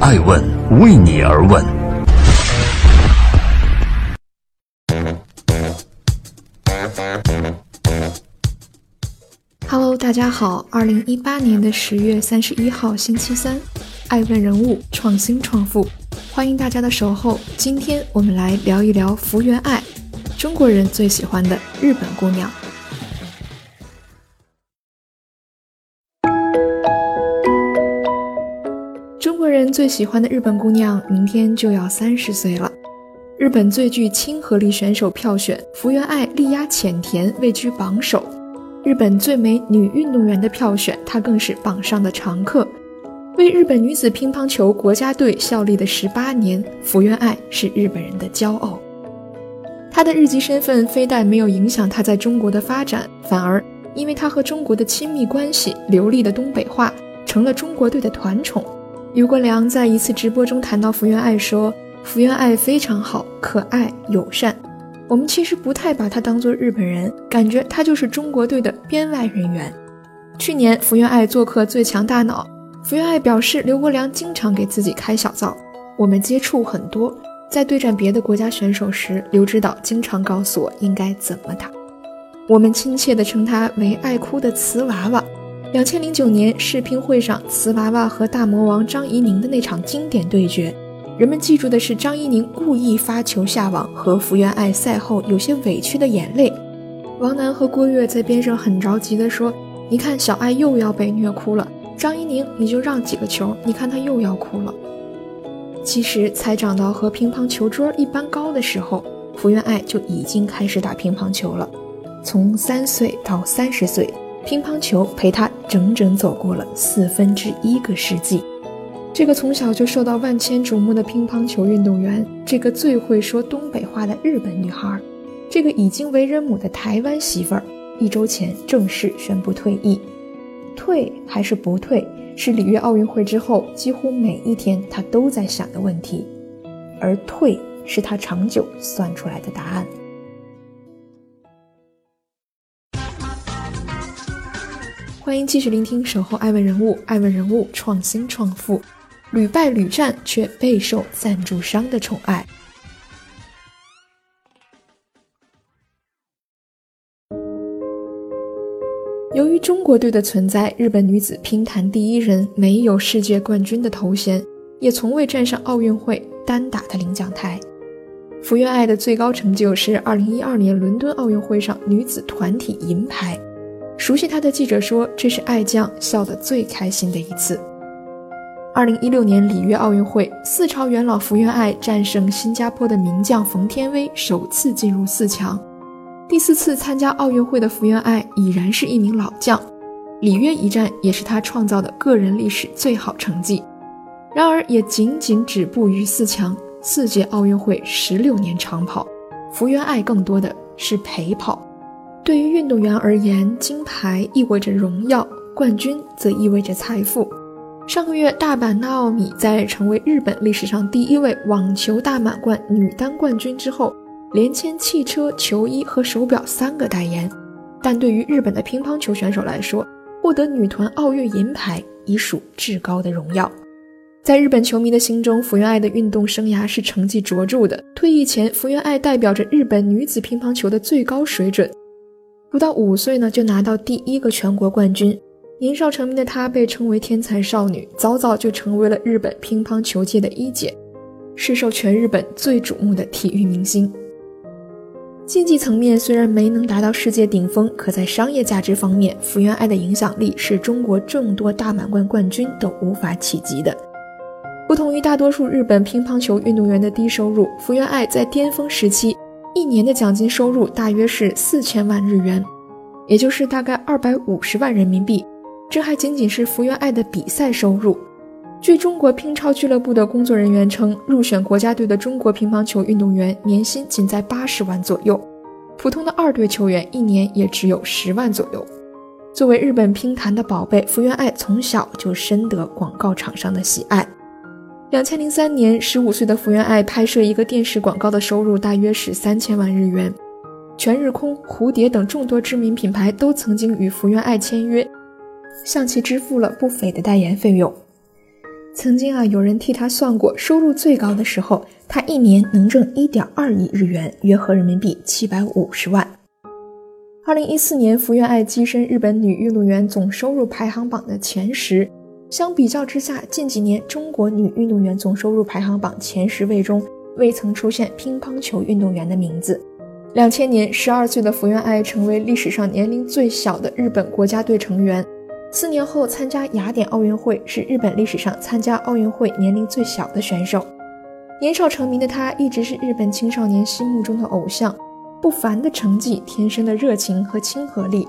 爱问为你而问。Hello，大家好，二零一八年的十月三十一号星期三，爱问人物创新创富，欢迎大家的守候。今天我们来聊一聊福原爱，中国人最喜欢的日本姑娘。人最喜欢的日本姑娘，明天就要三十岁了。日本最具亲和力选手票选，福原爱力压浅田位居榜首。日本最美女运动员的票选，她更是榜上的常客。为日本女子乒乓球国家队效力的十八年，福原爱是日本人的骄傲。她的日籍身份非但没有影响她在中国的发展，反而因为她和中国的亲密关系，流利的东北话成了中国队的团宠。刘国梁在一次直播中谈到福原爱说：“福原爱非常好，可爱友善。我们其实不太把她当做日本人，感觉她就是中国队的编外人员。”去年福原爱做客《最强大脑》，福原爱表示刘国梁经常给自己开小灶。我们接触很多，在对战别的国家选手时，刘指导经常告诉我应该怎么打。我们亲切地称他为“爱哭的瓷娃娃”。两千零九年世乒会上，瓷娃娃和大魔王张怡宁的那场经典对决，人们记住的是张怡宁故意发球下网和福原爱赛后有些委屈的眼泪。王楠和郭跃在边上很着急地说：“你看小爱又要被虐哭了，张怡宁你就让几个球，你看她又要哭了。”其实才长到和乒乓球桌一般高的时候，福原爱就已经开始打乒乓球了，从三岁到三十岁。乒乓球陪他整整走过了四分之一个世纪。这个从小就受到万千瞩目的乒乓球运动员，这个最会说东北话的日本女孩，这个已经为人母的台湾媳妇儿，一周前正式宣布退役。退还是不退，是里约奥运会之后几乎每一天她都在想的问题。而退是她长久算出来的答案。欢迎继续聆听《守候爱问人物》，爱问人物创新创富，屡败屡战却备受赞助商的宠爱。由于中国队的存在，日本女子乒坛第一人没有世界冠军的头衔，也从未站上奥运会单打的领奖台。福原爱的最高成就是2012年伦敦奥运会上女子团体银牌。熟悉他的记者说：“这是爱将笑得最开心的一次。”二零一六年里约奥运会，四朝元老福原爱战胜新加坡的名将冯天薇，首次进入四强。第四次参加奥运会的福原爱已然是一名老将，里约一战也是他创造的个人历史最好成绩。然而，也仅仅止步于四强。四届奥运会，十六年长跑，福原爱更多的是陪跑。对于运动员而言，金牌意味着荣耀，冠军则意味着财富。上个月，大阪娜奥米在成为日本历史上第一位网球大满贯女单冠军之后，连签汽车、球衣和手表三个代言。但对于日本的乒乓球选手来说，获得女团奥运银牌已属至高的荣耀。在日本球迷的心中，福原爱的运动生涯是成绩卓著的。退役前，福原爱代表着日本女子乒乓球的最高水准。不到五岁呢，就拿到第一个全国冠军。年少成名的她被称为天才少女，早早就成为了日本乒乓球界的一姐，是受全日本最瞩目的体育明星。竞技层面虽然没能达到世界顶峰，可在商业价值方面，福原爱的影响力是中国众多大满贯冠军都无法企及的。不同于大多数日本乒乓球运动员的低收入，福原爱在巅峰时期。一年的奖金收入大约是四千万日元，也就是大概二百五十万人民币。这还仅仅是福原爱的比赛收入。据中国乒超俱乐部的工作人员称，入选国家队的中国乒乓球运动员年薪仅在八十万左右，普通的二队球员一年也只有十万左右。作为日本乒坛的宝贝，福原爱从小就深得广告厂商的喜爱。两千零三年，十五岁的福原爱拍摄一个电视广告的收入大约是三千万日元。全日空、蝴蝶等众多知名品牌都曾经与福原爱签约，向其支付了不菲的代言费用。曾经啊，有人替他算过，收入最高的时候，他一年能挣一点二亿日元，约合人民币七百五十万。二零一四年，福原爱跻身日本女运动员总收入排行榜的前十。相比较之下，近几年中国女运动员总收入排行榜前十位中，未曾出现乒乓球运动员的名字。两千年，十二岁的福原爱成为历史上年龄最小的日本国家队成员。四年后参加雅典奥运会，是日本历史上参加奥运会年龄最小的选手。年少成名的她，一直是日本青少年心目中的偶像。不凡的成绩，天生的热情和亲和力，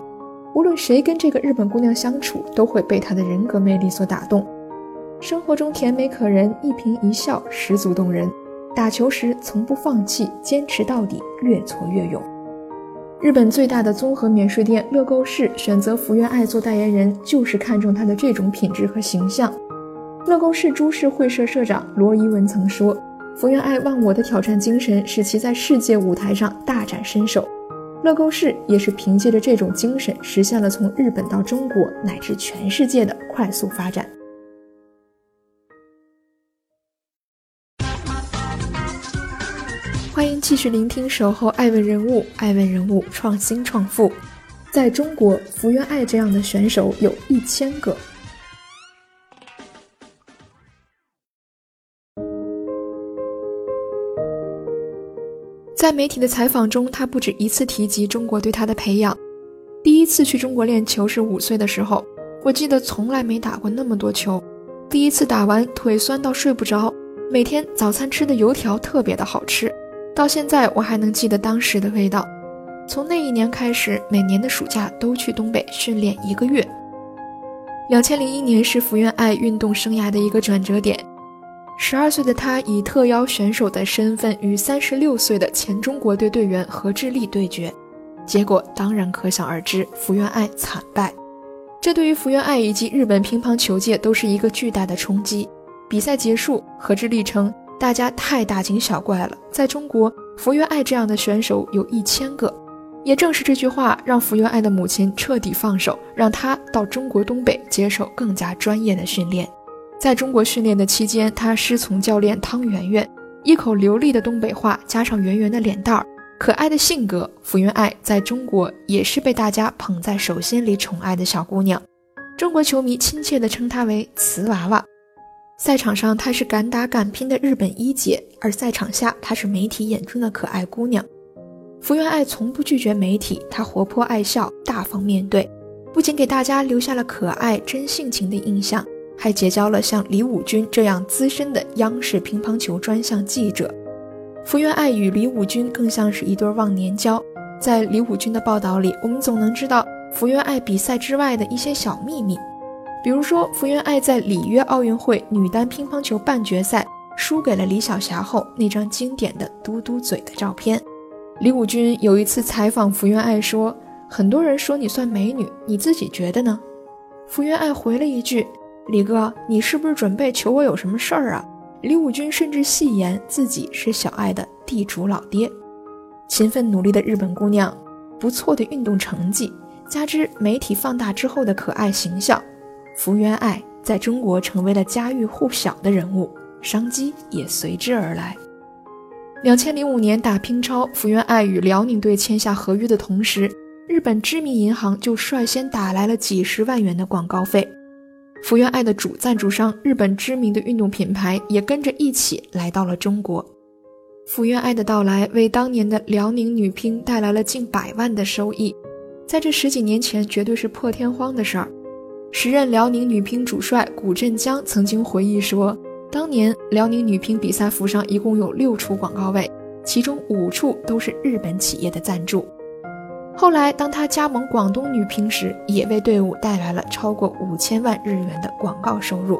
无论谁跟这个日本姑娘相处，都会被她的人格魅力所打动。生活中甜美可人，一颦一笑十足动人。打球时从不放弃，坚持到底，越挫越勇。日本最大的综合免税店乐购市选择福原爱做代言人，就是看中她的这种品质和形象。乐购市株式会社社长罗伊文曾说：“福原爱忘我的挑战精神，使其在世界舞台上大展身手。乐购市也是凭借着这种精神，实现了从日本到中国乃至全世界的快速发展。”欢迎继续聆听《守候爱问人物》，爱问人物创新创富。在中国，福原爱这样的选手有一千个。在媒体的采访中，他不止一次提及中国对他的培养。第一次去中国练球是五岁的时候，我记得从来没打过那么多球。第一次打完，腿酸到睡不着。每天早餐吃的油条特别的好吃。到现在我还能记得当时的味道。从那一年开始，每年的暑假都去东北训练一个月。两千零一年是福原爱运动生涯的一个转折点。十二岁的她以特邀选手的身份与三十六岁的前中国队队员何智丽对决，结果当然可想而知，福原爱惨败。这对于福原爱以及日本乒乓球界都是一个巨大的冲击。比赛结束，何智丽称。大家太大惊小怪了，在中国，福原爱这样的选手有一千个。也正是这句话，让福原爱的母亲彻底放手，让她到中国东北接受更加专业的训练。在中国训练的期间，她师从教练汤圆圆，一口流利的东北话，加上圆圆的脸蛋儿、可爱的性格，福原爱在中国也是被大家捧在手心里宠爱的小姑娘。中国球迷亲切地称她为“瓷娃娃”。赛场上，她是敢打敢拼的日本一姐，而赛场下，她是媒体眼中的可爱姑娘。福原爱从不拒绝媒体，她活泼爱笑，大方面对，不仅给大家留下了可爱真性情的印象，还结交了像李武军这样资深的央视乒乓球专项记者。福原爱与李武军更像是一对忘年交，在李武军的报道里，我们总能知道福原爱比赛之外的一些小秘密。比如说，福原爱在里约奥运会女单乒乓球半决赛输给了李晓霞后，那张经典的嘟嘟嘴的照片。李武军有一次采访福原爱说：“很多人说你算美女，你自己觉得呢？”福原爱回了一句：“李哥，你是不是准备求我有什么事儿啊？”李武军甚至戏言自己是小爱的地主老爹。勤奋努力的日本姑娘，不错的运动成绩，加之媒体放大之后的可爱形象。福原爱在中国成为了家喻户晓的人物，商机也随之而来。两千零五年打乒超，福原爱与辽宁队签下合约的同时，日本知名银行就率先打来了几十万元的广告费。福原爱的主赞助商日本知名的运动品牌也跟着一起来到了中国。福原爱的到来为当年的辽宁女乒带来了近百万的收益，在这十几年前绝对是破天荒的事儿。时任辽宁女乒主帅古振江曾经回忆说，当年辽宁女乒比赛服上一共有六处广告位，其中五处都是日本企业的赞助。后来，当他加盟广东女乒时，也为队伍带来了超过五千万日元的广告收入。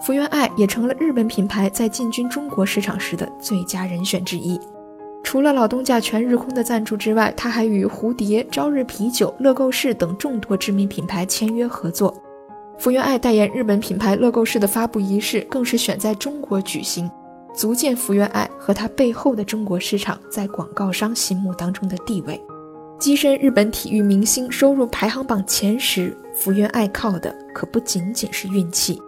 福原爱也成了日本品牌在进军中国市场时的最佳人选之一。除了老东家全日空的赞助之外，他还与蝴蝶、朝日啤酒、乐购市等众多知名品牌签约合作。福原爱代言日本品牌乐购市的发布仪式更是选在中国举行，足见福原爱和她背后的中国市场在广告商心目当中的地位。跻身日本体育明星收入排行榜前十福原爱靠的可不仅仅是运气。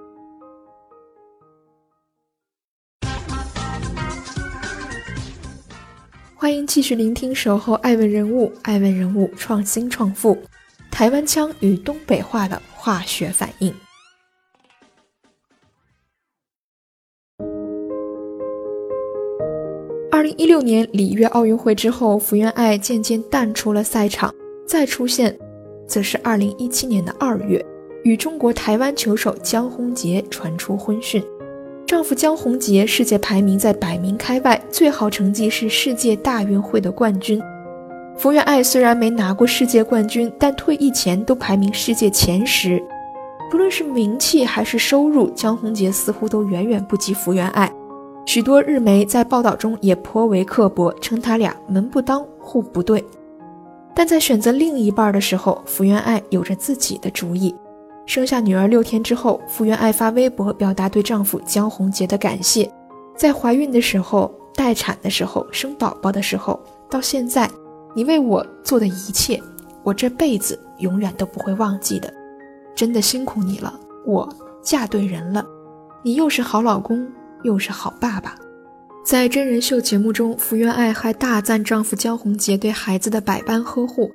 欢迎继续聆听守候爱问人物爱问人物创新创富台湾腔与东北话的化学反应。二零一六年里约奥运会之后，福原爱渐渐淡出了赛场，再出现，则是二零一七年的二月，与中国台湾球手江宏杰传出婚讯。丈夫江宏杰世界排名在百名开外，最好成绩是世界大运会的冠军。福原爱虽然没拿过世界冠军，但退役前都排名世界前十。不论是名气还是收入，江宏杰似乎都远远不及福原爱。许多日媒在报道中也颇为刻薄，称他俩门不当户不对。但在选择另一半的时候，福原爱有着自己的主意。生下女儿六天之后，福原爱发微博表达对丈夫江宏杰的感谢。在怀孕的时候、待产的时候、生宝宝的时候，到现在，你为我做的一切，我这辈子永远都不会忘记的。真的辛苦你了，我嫁对人了，你又是好老公，又是好爸爸。在真人秀节目中，福原爱还大赞丈夫江宏杰对孩子的百般呵护，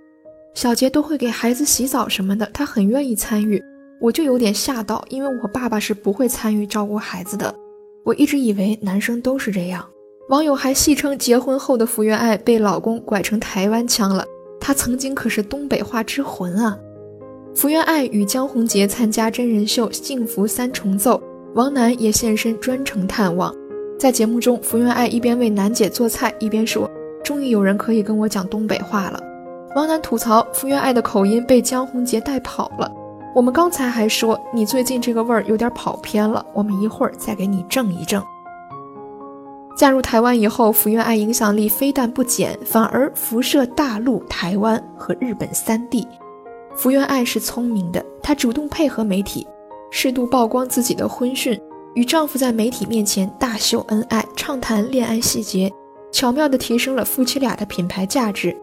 小杰都会给孩子洗澡什么的，她很愿意参与。我就有点吓到，因为我爸爸是不会参与照顾孩子的。我一直以为男生都是这样。网友还戏称，结婚后的福原爱被老公拐成台湾腔了。她曾经可是东北话之魂啊！福原爱与江宏杰参加真人秀《幸福三重奏》，王楠也现身专程探望。在节目中，福原爱一边为楠姐做菜，一边说：“终于有人可以跟我讲东北话了。”王楠吐槽，福原爱的口音被江宏杰带跑了。我们刚才还说你最近这个味儿有点跑偏了，我们一会儿再给你正一正。嫁入台湾以后，福原爱影响力非但不减，反而辐射大陆、台湾和日本三地。福原爱是聪明的，她主动配合媒体，适度曝光自己的婚讯，与丈夫在媒体面前大秀恩爱，畅谈恋爱细节，巧妙地提升了夫妻俩的品牌价值。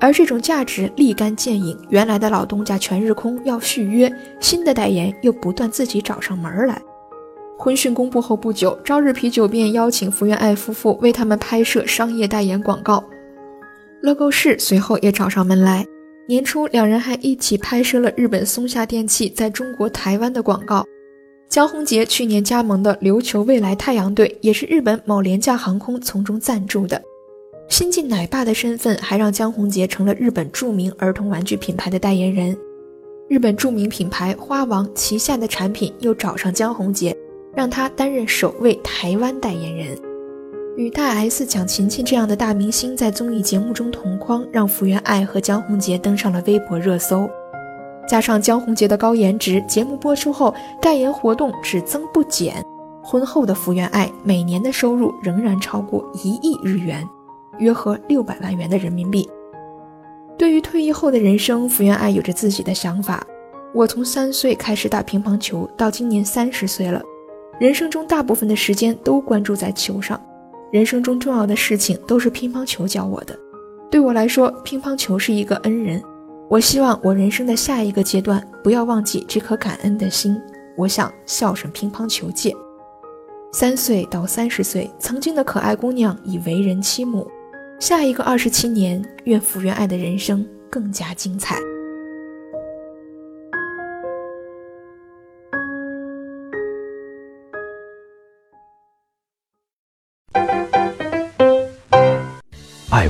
而这种价值立竿见影，原来的老东家全日空要续约，新的代言又不断自己找上门来。婚讯公布后不久，朝日啤酒便邀请福原爱夫妇为他们拍摄商业代言广告，乐购市随后也找上门来。年初，两人还一起拍摄了日本松下电器在中国台湾的广告。江宏杰去年加盟的琉球未来太阳队，也是日本某廉价航空从中赞助的。新晋奶爸的身份还让江宏杰成了日本著名儿童玩具品牌的代言人。日本著名品牌花王旗下的产品又找上江宏杰，让他担任首位台湾代言人。与大 S、蒋勤勤这样的大明星在综艺节目中同框，让福原爱和江宏杰登上了微博热搜。加上江宏杰的高颜值，节目播出后代言活动只增不减。婚后的福原爱每年的收入仍然超过一亿日元。约合六百万元的人民币。对于退役后的人生，福原爱有着自己的想法。我从三岁开始打乒乓球，到今年三十岁了，人生中大部分的时间都关注在球上。人生中重要的事情都是乒乓球教我的。对我来说，乒乓球是一个恩人。我希望我人生的下一个阶段不要忘记这颗感恩的心。我想孝顺乒乓球界。三岁到三十岁，曾经的可爱姑娘已为人妻母。下一个二十七年，愿福原爱的人生更加精彩。